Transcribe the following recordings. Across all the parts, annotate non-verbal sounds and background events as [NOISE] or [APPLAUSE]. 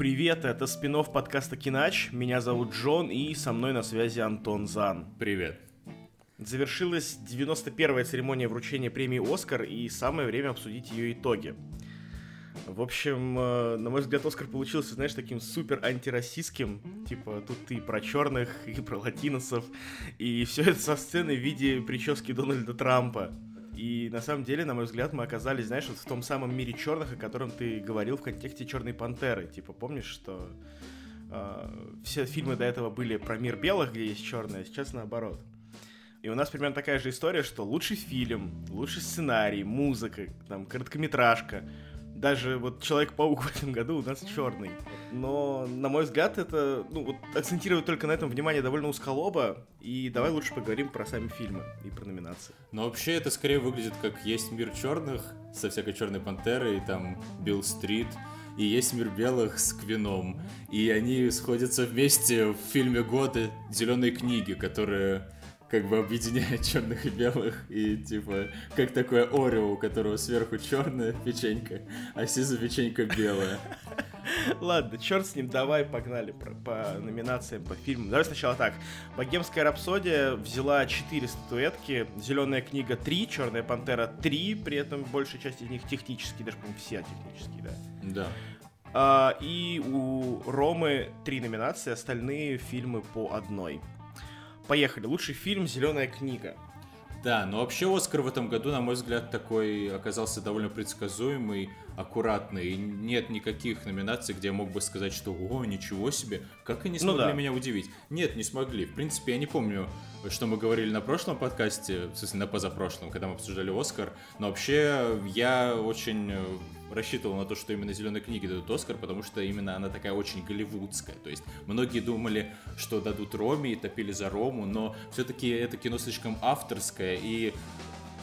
привет, это спин подкаста Кинач. Меня зовут Джон, и со мной на связи Антон Зан. Привет. Завершилась 91-я церемония вручения премии «Оскар», и самое время обсудить ее итоги. В общем, э, на мой взгляд, Оскар получился, знаешь, таким супер антироссийским. Типа, тут и про черных, и про латиносов. И все это со сцены в виде прически Дональда Трампа. И на самом деле, на мой взгляд, мы оказались, знаешь, вот в том самом мире черных, о котором ты говорил в контексте Черной пантеры. Типа, помнишь, что э, все фильмы до этого были про мир белых, где есть черные, а сейчас наоборот. И у нас примерно такая же история, что лучший фильм, лучший сценарий, музыка, там, короткометражка — даже вот Человек-паук [LAUGHS] в этом году у нас черный. Но, на мой взгляд, это, ну, вот акцентирует только на этом внимание довольно узколобо. И давай лучше поговорим про сами фильмы и про номинации. Но вообще это скорее выглядит как есть мир черных со всякой черной пантерой, и там Билл Стрит, и есть мир белых с Квином. И они сходятся вместе в фильме года «Зеленые книги», которые как бы объединяет [LAUGHS] черных и белых, и типа, как такое Орео, у которого сверху черная печенька, а снизу печенька белая. [LAUGHS] Ладно, черт с ним, давай погнали по, по номинациям, по фильмам. Давай сначала так. Богемская рапсодия взяла 4 статуэтки, Зеленая книга 3, Черная пантера 3, при этом большая часть из них технические, даже, по-моему, все технические, да. Да. А, и у Ромы три номинации, остальные фильмы по одной. Поехали. Лучший фильм «Зеленая книга». Да, но вообще Оскар в этом году, на мой взгляд, такой оказался довольно предсказуемый, аккуратный. И нет никаких номинаций, где я мог бы сказать, что «О, ничего себе, как они ну смогли ну, да. меня удивить». Нет, не смогли. В принципе, я не помню, что мы говорили на прошлом подкасте, в смысле, на позапрошлом, когда мы обсуждали Оскар. Но вообще, я очень рассчитывал на то, что именно «Зеленой книге» дадут Оскар, потому что именно она такая очень голливудская. То есть многие думали, что дадут Роме и топили за Рому, но все-таки это кино слишком авторское, и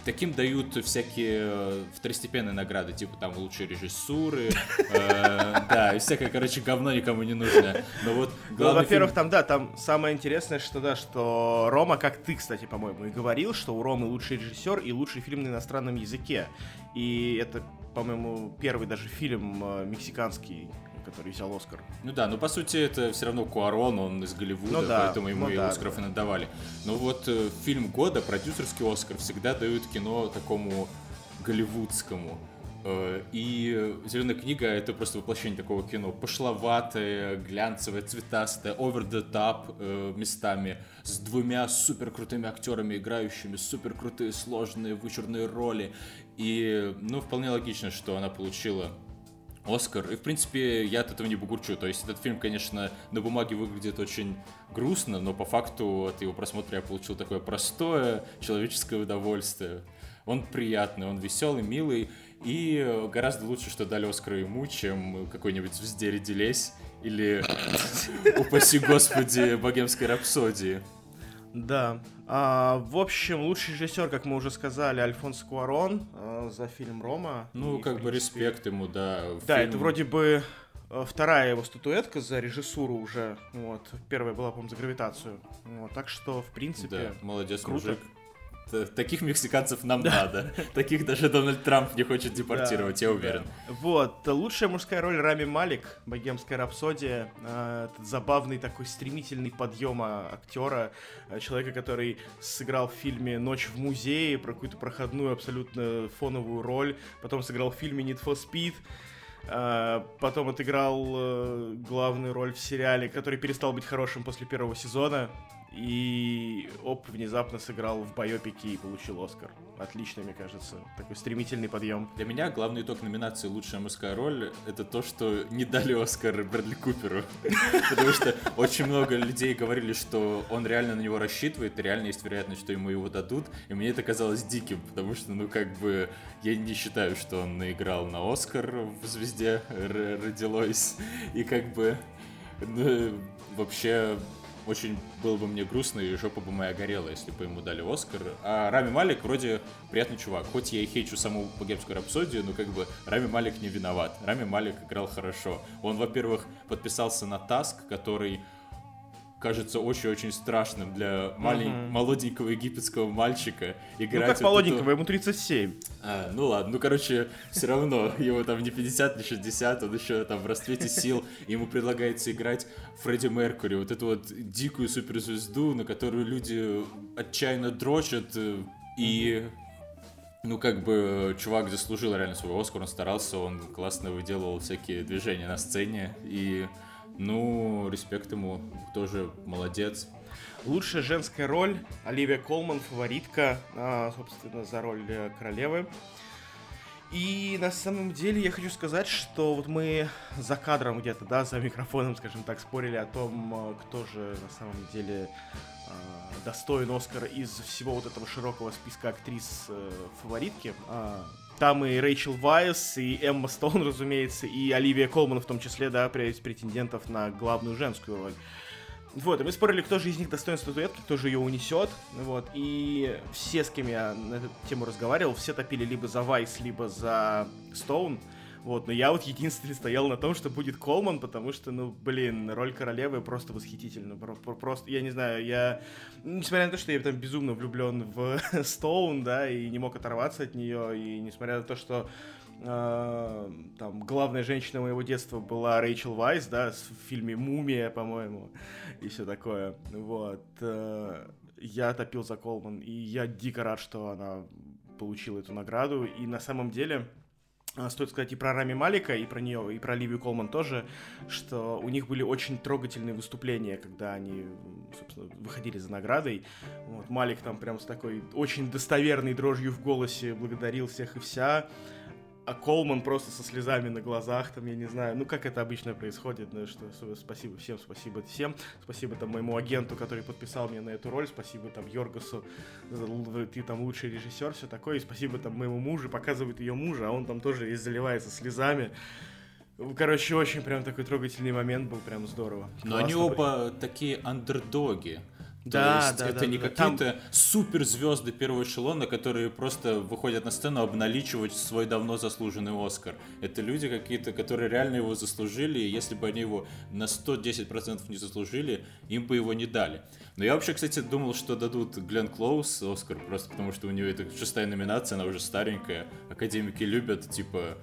таким дают всякие э, второстепенные награды, типа там лучшие режиссуры, э, [LAUGHS] да, и всякое, короче, говно никому не нужно. Но вот ну, во-первых, там, да, там самое интересное, что, да, что Рома, как ты, кстати, по-моему, и говорил, что у Ромы лучший режиссер и лучший фильм на иностранном языке. И это по-моему, первый даже фильм э, мексиканский, который взял Оскар. Ну да, но по сути это все равно Куарон, он из Голливуда, ну, да, поэтому ему ну, и да, Оскаров да. и надавали. Но вот э, фильм года, продюсерский Оскар, всегда дают кино такому голливудскому. Э, и «Зеленая книга» — это просто воплощение такого кино. Пошловатое, глянцевое, цветастое, over the top э, местами, с двумя супер крутыми актерами, играющими супер крутые, сложные, вычурные роли. И, ну, вполне логично, что она получила Оскар. И, в принципе, я от этого не бугурчу. То есть этот фильм, конечно, на бумаге выглядит очень грустно, но по факту от его просмотра я получил такое простое человеческое удовольствие. Он приятный, он веселый, милый. И гораздо лучше, что дали Оскар ему, чем какой-нибудь «Звезде родились» или, [LAUGHS] упаси господи, «Богемской рапсодии». Да. А, в общем, лучший режиссер, как мы уже сказали, Альфонс Куарон а, за фильм Рома. Ну, и, как бы респект ему, да. Да, фильм... это вроде бы э, вторая его статуэтка за режиссуру уже. Вот. Первая была, по-моему, за гравитацию. Вот. Так что, в принципе, да, молодец, круто. мужик. Таких мексиканцев нам да. надо. Таких даже Дональд Трамп не хочет депортировать, да, я уверен. Да. Вот. Лучшая мужская роль Рами Малик, богемская рапсодия. Э, этот забавный такой стремительный подъем актера. Э, человека, который сыграл в фильме «Ночь в музее» про какую-то проходную абсолютно фоновую роль. Потом сыграл в фильме «Need for Speed». Потом отыграл главную роль в сериале, который перестал быть хорошим после первого сезона. И оп, внезапно сыграл в байопике и получил Оскар. Отлично, мне кажется. Такой стремительный подъем. Для меня главный итог номинации «Лучшая мужская роль» — это то, что не дали Оскар Брэдли Куперу. [LAUGHS] Потому что очень много людей говорили, что он реально на него рассчитывает, и реально есть вероятность, что ему его дадут. И мне это казалось диким, потому что, ну, как бы, я не считаю, что он наиграл на Оскар в «Звезде родилось». И как бы, ну, вообще очень было бы мне грустно, и жопа бы моя горела, если бы ему дали Оскар. А Рами Малик вроде приятный чувак. Хоть я и хейчу саму богемскую рапсодию, но как бы Рами Малик не виноват. Рами Малик играл хорошо. Он, во-первых, подписался на Таск, который кажется очень-очень страшным для малень... mm-hmm. молоденького египетского мальчика играть. Ну как молоденького, эту... ему 37. А, ну ладно, ну короче, все равно его там не 50, не 60, он еще там в расцвете сил, ему предлагается играть Фредди Меркури, вот эту вот дикую суперзвезду, на которую люди отчаянно дрочат, э, и ну, как бы, чувак заслужил реально свой Оскар, он старался, он классно выделывал всякие движения на сцене, и ну, респект ему, тоже молодец. Лучшая женская роль Оливия Колман, фаворитка, а, собственно, за роль э, королевы. И на самом деле я хочу сказать, что вот мы за кадром где-то, да, за микрофоном, скажем так, спорили о том, э, кто же на самом деле э, достоин Оскара из всего вот этого широкого списка актрис фаворитки. Там и Рэйчел Вайс, и Эмма Стоун, [LAUGHS] разумеется, и Оливия Колман в том числе, да, претендентов на главную женскую роль. Вот, и мы спорили, кто же из них достоин статуэтки, кто же ее унесет. Вот, и все, с кем я на эту тему разговаривал, все топили либо за Вайс, либо за Стоун. Вот, но я вот единственный стоял на том, что будет Колман, потому что, ну, блин, роль королевы просто восхитительна. Просто, я не знаю, я, несмотря на то, что я там безумно влюблен в [LAUGHS] Стоун, да, и не мог оторваться от нее, и несмотря на то, что э, там главная женщина моего детства была Рэйчел Вайс, да, в фильме «Мумия», по-моему, и все такое, вот, э, я топил за Колман, и я дико рад, что она получила эту награду, и на самом деле стоит сказать и про Рами Малика, и про нее, и про Ливию Колман тоже, что у них были очень трогательные выступления, когда они, собственно, выходили за наградой. Вот, Малик там прям с такой очень достоверной дрожью в голосе благодарил всех и вся а Колман просто со слезами на глазах, там, я не знаю, ну, как это обычно происходит, ну, что спасибо всем, спасибо всем, спасибо там моему агенту, который подписал меня на эту роль, спасибо там Йоргасу, ты там лучший режиссер, все такое, и спасибо там моему мужу, показывает ее мужа, а он там тоже весь заливается слезами. Короче, очень прям такой трогательный момент был, прям здорово. Но Классно они оба были. такие андердоги. Да, есть да, это да, не да, какие-то там... суперзвезды первого эшелона, которые просто выходят на сцену обналичивать свой давно заслуженный Оскар. Это люди какие-то, которые реально его заслужили, и если бы они его на 110% не заслужили, им бы его не дали. Но я вообще, кстати, думал, что дадут Глен Клоус Оскар, просто потому что у него это шестая номинация, она уже старенькая. Академики любят, типа,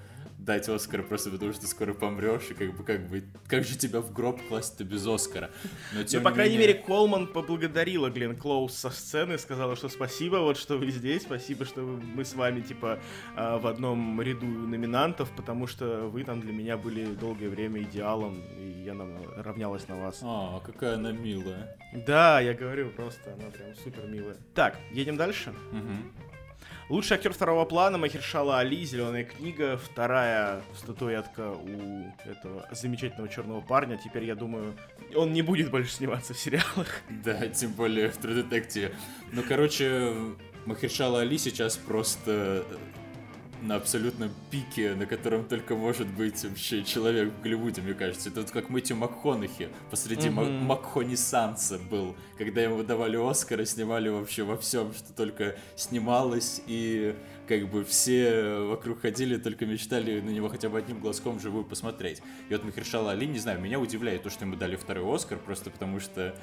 дать Оскар просто потому, что скоро помрешь, и как бы, как бы, как же тебя в гроб класть-то без Оскара? Но, ну, тем ну, по крайней менее... мере, Колман поблагодарила Глен Клоус со сцены, сказала, что спасибо, вот что вы здесь, спасибо, что мы с вами, типа, а, в одном ряду номинантов, потому что вы там для меня были долгое время идеалом, и я равнялась на вас. А, какая она милая. Да, я говорю, просто она прям супер милая. Так, едем дальше. Угу. Лучший актер второго плана Махершала Али, Зеленая книга, вторая статуэтка у этого замечательного черного парня. Теперь, я думаю, он не будет больше сниматься в сериалах. Да, тем более в True Detective. Ну, короче, Махершала Али сейчас просто на абсолютном пике, на котором только может быть вообще человек в Голливуде, мне кажется. Это вот как Мэтью МакХонахи посреди mm-hmm. МакХонисанса был, когда ему выдавали Оскара, снимали вообще во всем, что только снималось, и как бы все вокруг ходили, только мечтали на него хотя бы одним глазком живую посмотреть. И вот Махершала Али, не знаю, меня удивляет то, что ему дали второй Оскар, просто потому что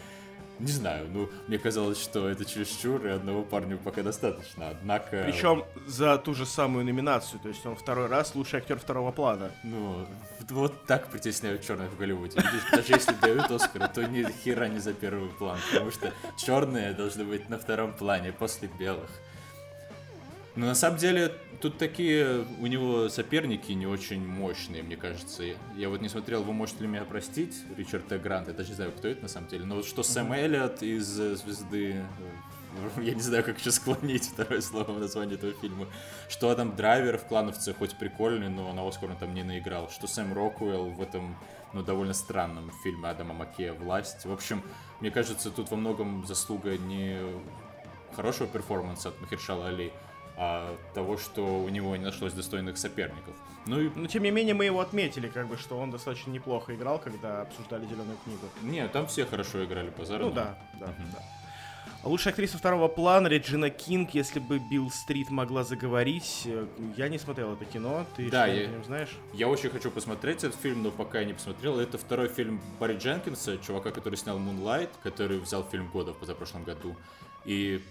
не знаю, ну, мне казалось, что это чересчур, и одного парня пока достаточно, однако... Причем за ту же самую номинацию, то есть он второй раз лучший актер второго плана. Ну, вот так притесняют черных в Голливуде. Даже если дают Оскара, то ни хера не за первый план, потому что черные должны быть на втором плане после белых. Но на самом деле тут такие у него соперники не очень мощные, мне кажется. Я вот не смотрел, вы можете ли меня простить, Ричард Т. Грант, я даже не знаю, кто это на самом деле. Но вот что Сэм Эллиот из э, «Звезды», э, [LAUGHS] я не знаю, как еще склонить второе слово в названии этого фильма, что Адам Драйвер в «Клановце» хоть прикольный, но на Оскар он там не наиграл, что Сэм Роквелл в этом ну, довольно странном фильме Адама Маккея «Власть». В общем, мне кажется, тут во многом заслуга не хорошего перформанса от Махершала Али, а того, что у него не нашлось достойных соперников. Ну и... Но тем не менее мы его отметили, как бы, что он достаточно неплохо играл, когда обсуждали зеленую книгу. Не, там все хорошо играли по Ну да, да, угу. да. Лучшая актриса второго плана Реджина Кинг, если бы Билл Стрит могла заговорить. Э, я не смотрел это кино, ты да, я, знаешь? Я очень хочу посмотреть этот фильм, но пока я не посмотрел. Это второй фильм Барри Дженкинса, чувака, который снял Moonlight, который взял фильм года в позапрошлом году. И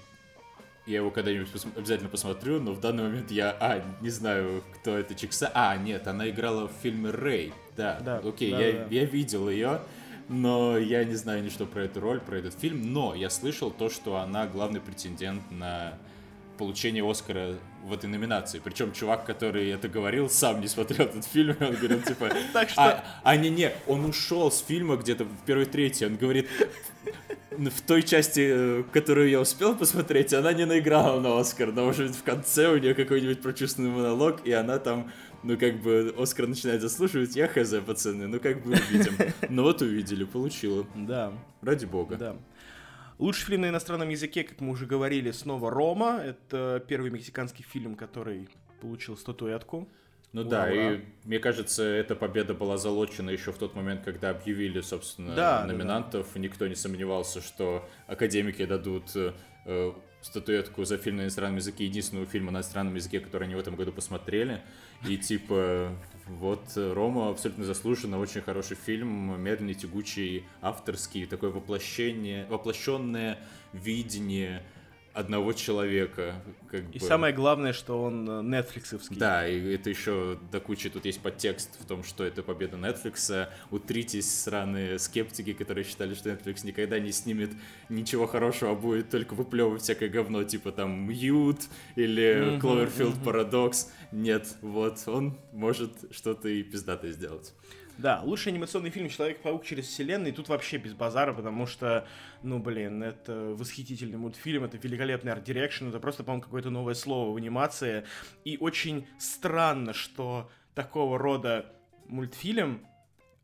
я его когда-нибудь пос обязательно посмотрю, но в данный момент я, а, не знаю, кто это Чикса. А, нет, она играла в фильме Рэй. Да, да окей, да, я, да. я видел ее но я не знаю ничего про эту роль, про этот фильм, но я слышал то, что она главный претендент на получение Оскара в этой номинации. Причем чувак, который это говорил, сам не смотрел этот фильм, он говорил, типа... Так что... А, а не-не, он ушел с фильма где-то в первой трети, он говорит, в той части, э, которую я успел посмотреть, она не наиграла на Оскар, но быть в конце у нее какой-нибудь прочувственный монолог, и она там ну, как бы, Оскар начинает заслуживать, я хз, пацаны, ну, как бы увидим. Ну, вот увидели, получила. Да. Ради бога. Да. Лучший фильм на иностранном языке, как мы уже говорили, снова «Рома». Это первый мексиканский фильм, который получил статуэтку. Ну ура, да, и мне кажется, эта победа была залочена еще в тот момент, когда объявили, собственно, да, номинантов. Да, да. Никто не сомневался, что академики дадут э, статуэтку за фильм на иностранном языке, единственного фильма на иностранном языке, который они в этом году посмотрели. И типа, вот Рома абсолютно заслуженно, очень хороший фильм, медленный, тягучий, авторский, такое воплощение, воплощенное видение одного человека. Как и бы. самое главное, что он э, нетфликсовский. Да, и это еще до кучи тут есть подтекст в том, что это победа Netflix. Утритесь, сраные скептики, которые считали, что Netflix никогда не снимет ничего хорошего, а будет только выплевывать всякое говно, типа там Mute или Cloverfield Paradox. Нет, вот, он может что-то и пиздатое сделать. Да, лучший анимационный фильм «Человек-паук через вселенную» тут вообще без базара, потому что, ну, блин, это восхитительный мультфильм, это великолепный art direction, это просто, по-моему, какое-то новое слово в анимации. И очень странно, что такого рода мультфильм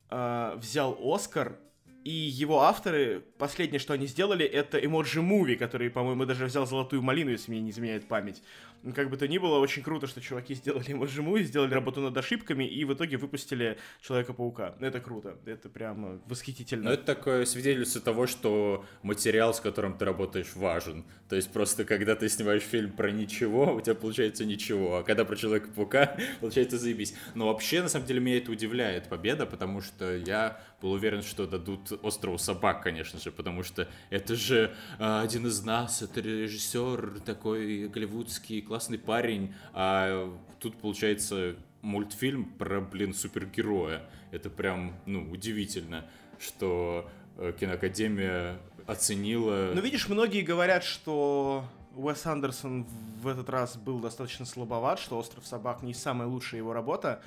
э, взял Оскар, и его авторы, последнее, что они сделали, это Movie, который, по-моему, даже взял золотую малину, если мне не изменяет память. Ну, как бы то ни было, очень круто, что чуваки сделали Emoji сделали работу над ошибками и в итоге выпустили Человека-паука. Это круто, это прям восхитительно. Ну, это такое свидетельство того, что материал, с которым ты работаешь, важен. То есть просто когда ты снимаешь фильм про ничего, у тебя получается ничего, а когда про Человека-паука, [LAUGHS] получается заебись. Но вообще, на самом деле, меня это удивляет победа, потому что я был уверен, что дадут «Острову собак», конечно же, потому что это же э, один из нас, это режиссер такой голливудский, классный парень, а тут получается мультфильм про, блин, супергероя. Это прям, ну, удивительно, что э, киноакадемия оценила... Ну, видишь, многие говорят, что Уэс Андерсон в этот раз был достаточно слабоват, что «Остров собак» не самая лучшая его работа,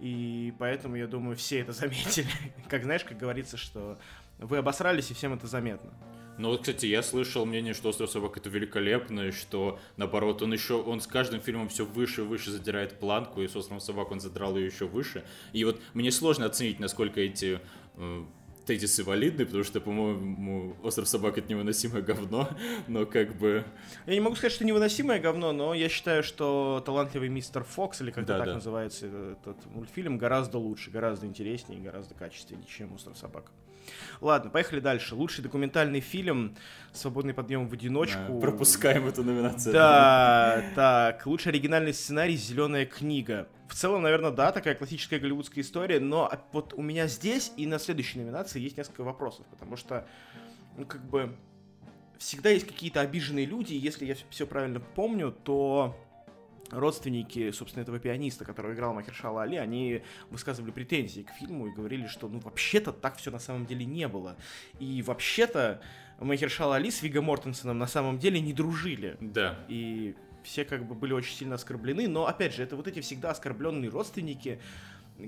и поэтому, я думаю, все это заметили. [LAUGHS] как знаешь, как говорится, что вы обосрались, и всем это заметно. Ну вот, кстати, я слышал мнение, что «Остров собак» — это великолепно, и что, наоборот, он еще, он с каждым фильмом все выше и выше задирает планку, и с «Островом собак» он задрал ее еще выше. И вот мне сложно оценить, насколько эти э, тезисы валидны, потому что, по-моему, «Остров собак» — это невыносимое говно, [LAUGHS] но как бы... Я не могу сказать, что невыносимое говно, но я считаю, что «Талантливый мистер Фокс», или как-то да, так да. называется этот мультфильм, гораздо лучше, гораздо интереснее гораздо качественнее, чем «Остров собак». Ладно, поехали дальше. Лучший документальный фильм «Свободный подъем в одиночку». Да, пропускаем эту номинацию. Да, так. Лучший оригинальный сценарий «Зеленая книга». В целом, наверное, да, такая классическая голливудская история, но вот у меня здесь и на следующей номинации есть несколько вопросов, потому что, ну, как бы, всегда есть какие-то обиженные люди, и если я все правильно помню, то родственники, собственно, этого пианиста, который играл Махершала Али, они высказывали претензии к фильму и говорили, что, ну, вообще-то так все на самом деле не было. И вообще-то Махершала Али с Виго Мортенсоном на самом деле не дружили. Да. И все как бы были очень сильно оскорблены, но, опять же, это вот эти всегда оскорбленные родственники,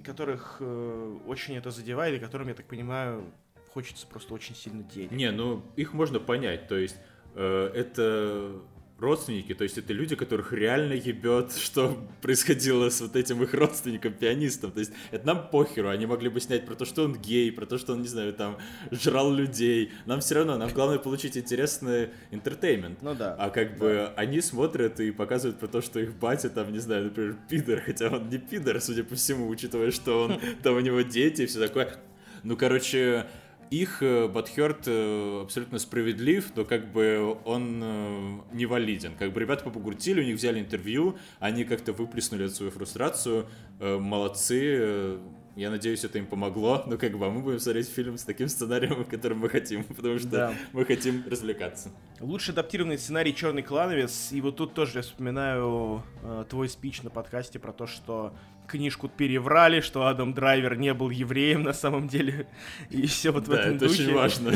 которых э, очень это задевает, и которым, я так понимаю, хочется просто очень сильно денег. Не, ну, их можно понять, то есть э, это родственники, то есть это люди, которых реально ебет, [LAUGHS] что происходило с вот этим их родственником, пианистом. То есть это нам похеру, они могли бы снять про то, что он гей, про то, что он, не знаю, там, жрал людей. Нам все равно, нам главное получить интересный entertainment. Ну да. А как бы они смотрят и показывают про то, что их батя там, не знаю, например, пидор, хотя он не пидор, судя по всему, учитывая, что он, [LAUGHS] там у него дети и все такое. Ну, короче, их Батхерт абсолютно справедлив, но как бы он не валиден. Как бы ребята побугуртили, у них взяли интервью, они как-то выплеснули свою фрустрацию, молодцы, я надеюсь, это им помогло, [LAUGHS] но как бы а мы будем смотреть фильм с таким сценарием, которым мы хотим, [LAUGHS] потому что да. мы хотим развлекаться. Лучше адаптированный сценарий Черный клановец, и вот тут тоже я вспоминаю э, твой спич на подкасте про то, что книжку переврали, что Адам Драйвер не был евреем на самом деле, и все вот в да, этом это духе. очень важно.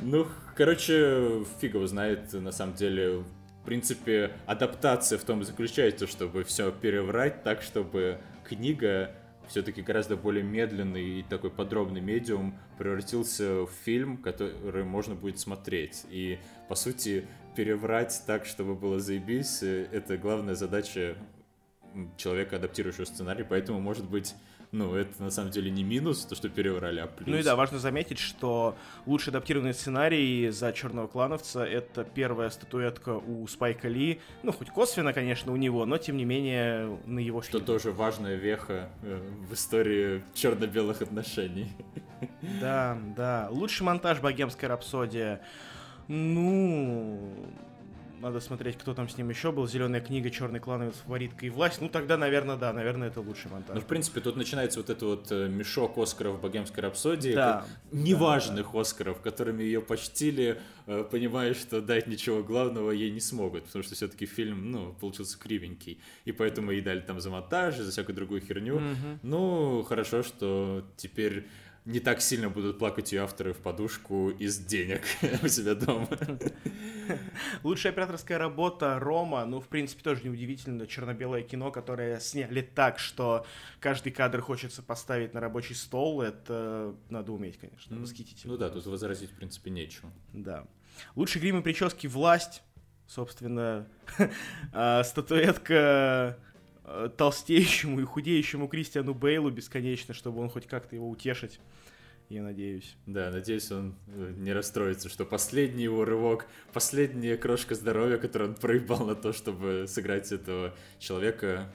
Ну, короче, фиг его знает, на самом деле, в принципе, адаптация в том заключается, чтобы все переврать так, чтобы книга все-таки гораздо более медленный и такой подробный медиум превратился в фильм, который можно будет смотреть. И, по сути, переврать так, чтобы было заебись, э, это главная задача человека, адаптирующего сценарий, поэтому, может быть, ну, это на самом деле не минус, то, что переврали, а плюс. Ну и да, важно заметить, что лучший адаптированный сценарий за Черного Клановца — это первая статуэтка у Спайка Ли. Ну, хоть косвенно, конечно, у него, но тем не менее на его Что тоже важная веха э, в истории черно-белых отношений. Да, да. Лучший монтаж «Богемская рапсодия». Ну, надо смотреть, кто там с ним еще был. Зеленая книга, черный клановец, фаворитка и власть. Ну тогда, наверное, да, наверное, это лучший монтаж. Ну, в принципе, тут начинается вот этот вот э, мешок Оскаров Богемской рапсодии. Да. Неважных да. Оскаров, которыми ее почтили, э, понимая, что дать ничего главного ей не смогут, потому что все-таки фильм, ну, получился кривенький. И поэтому ей дали там за монтаж, за всякую другую херню. Угу. Ну, хорошо, что теперь не так сильно будут плакать ее авторы в подушку из денег [LAUGHS] у себя дома. Лучшая операторская работа Рома, ну, в принципе, тоже неудивительно, черно-белое кино, которое сняли так, что каждый кадр хочется поставить на рабочий стол, это надо уметь, конечно, восхитительно. Ну да, тут возразить, в принципе, нечего. Да. Лучший грим и прически «Власть», собственно, а, [LAUGHS] статуэтка э, толстеющему и худеющему Кристиану Бейлу бесконечно, чтобы он хоть как-то его утешить я надеюсь. Да, надеюсь, он э, не расстроится, что последний его рывок, последняя крошка здоровья, которую он проебал на то, чтобы сыграть этого человека,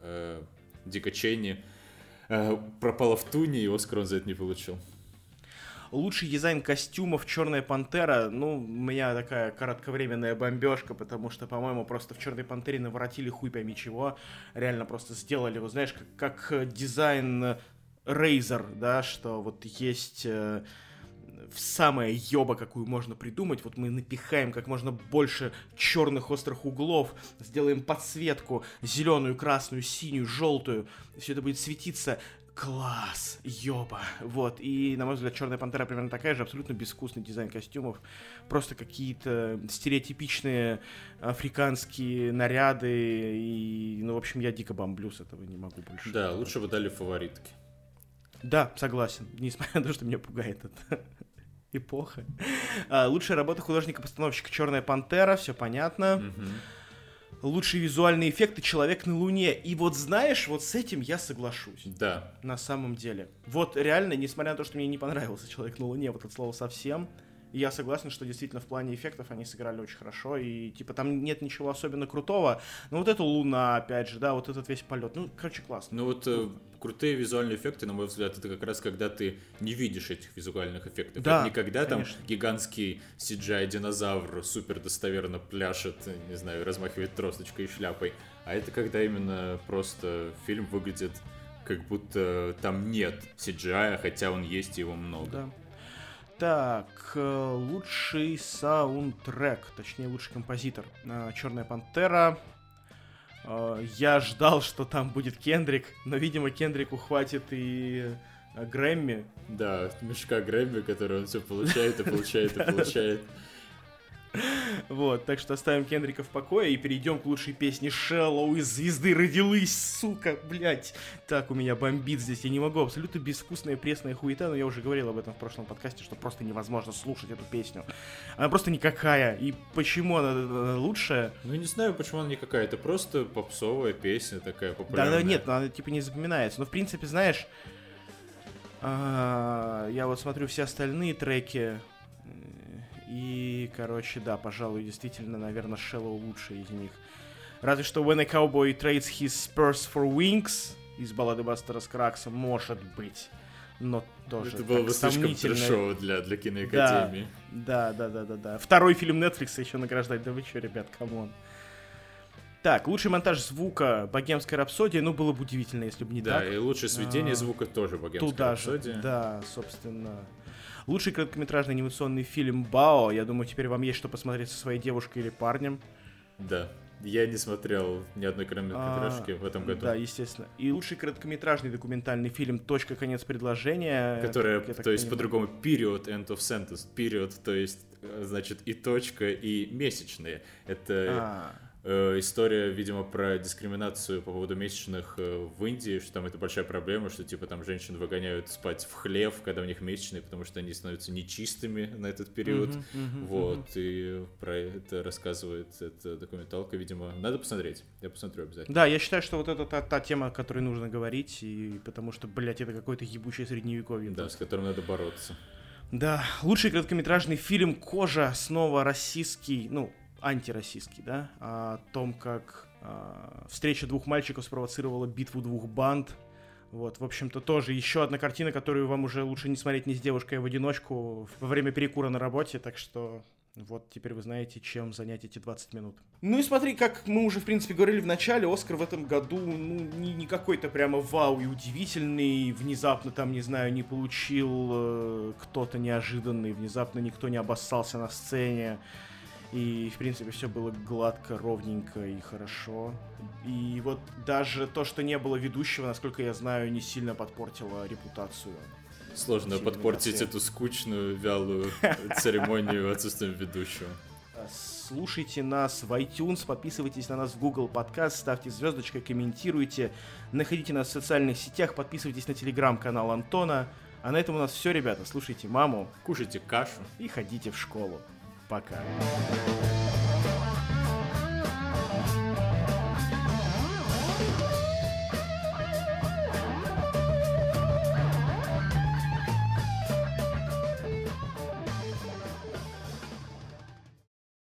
э, Дика Чейни, э, пропала в туне, и Оскар он за это не получил. Лучший дизайн костюмов Черная Пантера. Ну, у меня такая кратковременная бомбежка, потому что, по-моему, просто в Черной Пантере наворотили хуй пойми чего. Реально просто сделали его, знаешь, как, как дизайн Razer, да, что вот есть э, самая ёба, какую можно придумать. Вот мы напихаем как можно больше черных острых углов, сделаем подсветку зеленую, красную, синюю, желтую. Все это будет светиться. Класс, ёба. Вот, и, на мой взгляд, Черная Пантера примерно такая же, абсолютно безвкусный дизайн костюмов. Просто какие-то стереотипичные африканские наряды. И, ну, в общем, я дико бомблю с этого, не могу больше. Да, лучше бы дали фаворитки. Да, согласен. Несмотря [LAUGHS] на то, что меня пугает эта [LAUGHS] эпоха. А, лучшая работа художника-постановщика Черная пантера, все понятно. Лучшие визуальные эффекты Человек на Луне. И вот знаешь, вот с этим я соглашусь. Да. На самом деле. Вот реально, несмотря на то, что мне не понравился Человек на Луне, вот это слово совсем. И я согласен, что действительно в плане эффектов они сыграли очень хорошо. И типа там нет ничего особенно крутого. Но вот эта луна, опять же, да, вот этот весь полет. Ну, короче, классно. Ну вот э, крутые визуальные эффекты, на мой взгляд, это как раз когда ты не видишь этих визуальных эффектов. Да, это не когда конечно. там гигантский CGI-динозавр супер достоверно пляшет, не знаю, размахивает тросточкой и шляпой. А это когда именно просто фильм выглядит как будто там нет CGI, хотя он есть и его много. Да. Так, э, лучший саундтрек, точнее лучший композитор. Э, Черная пантера. Э, я ждал, что там будет Кендрик, но, видимо, Кендрику хватит и Грэмми. Да, мешка Грэмми, который он все получает и получает и [LAUGHS] получает. Вот, так что оставим Кендрика в покое и перейдем к лучшей песне Шеллоу из «Звезды родилась», сука, блядь. Так, у меня бомбит здесь, я не могу, абсолютно безвкусная пресная хуета, но я уже говорил об этом в прошлом подкасте, что просто невозможно слушать эту песню. Она просто никакая, и почему она, она лучшая? Ну, не знаю, почему она никакая, это просто попсовая песня такая популярная. Да, да, нет, она типа не запоминается, но в принципе, знаешь, а, я вот смотрю все остальные треки, и, короче, да, пожалуй, действительно, наверное, Shallow лучший из них. Разве что When a Cowboy Trades His Spurs for Wings из баллады Бастера Скраггса, может быть. но тоже Это было бы слишком трешово для, для киноакадемии. Да, да, да, да, да. Второй фильм Netflix еще награждать. Да вы что, ребят, come on. Так, лучший монтаж звука «Богемская рапсодия», ну, было бы удивительно, если бы не да, так. Да, и лучшее сведение а, звука тоже «Богемская туда рапсодия». Же, да, собственно. Лучший короткометражный анимационный фильм «Бао». Я думаю, теперь вам есть что посмотреть со своей девушкой или парнем. Да. Я не смотрел ни одной короткометражки а, в этом году. Да, естественно. И лучший короткометражный документальный фильм «Точка. Конец предложения». Которая, то есть по-другому period end of sentence. Period, то есть, э, значит, и точка, и месячные. Это... А история, видимо, про дискриминацию по поводу месячных э, в Индии, что там это большая проблема, что типа там женщин выгоняют спать в хлев, когда у них месячные, потому что они становятся нечистыми [LAUGHS] на этот период. Uh-huh, uh-huh, вот, uh-huh. и про это рассказывает эта документалка, видимо. Надо посмотреть. Я посмотрю обязательно. Да, я считаю, что вот это та, та тема, о которой нужно говорить, и потому что, блядь, это какое-то ебучее средневековье. Да, с которым надо бороться. Да, лучший короткометражный фильм «Кожа» снова российский, ну, антироссийский, да, о том, как э, встреча двух мальчиков спровоцировала битву двух банд. Вот, в общем-то, тоже еще одна картина, которую вам уже лучше не смотреть не с девушкой, а в одиночку во время перекура на работе, так что вот теперь вы знаете, чем занять эти 20 минут. Ну и смотри, как мы уже, в принципе, говорили в начале, Оскар в этом году, ну, не, не какой-то прямо вау и удивительный, внезапно там, не знаю, не получил э, кто-то неожиданный, внезапно никто не обоссался на сцене. И, в принципе, все было гладко, ровненько и хорошо. И вот даже то, что не было ведущего, насколько я знаю, не сильно подпортило репутацию. Сложно подпортить эту скучную, вялую [LAUGHS] церемонию отсутствием ведущего. Слушайте нас в iTunes, подписывайтесь на нас в Google Podcast, ставьте звездочкой, комментируйте, находите нас в социальных сетях, подписывайтесь на телеграм-канал Антона. А на этом у нас все, ребята. Слушайте маму. Кушайте кашу. И ходите в школу. Пока.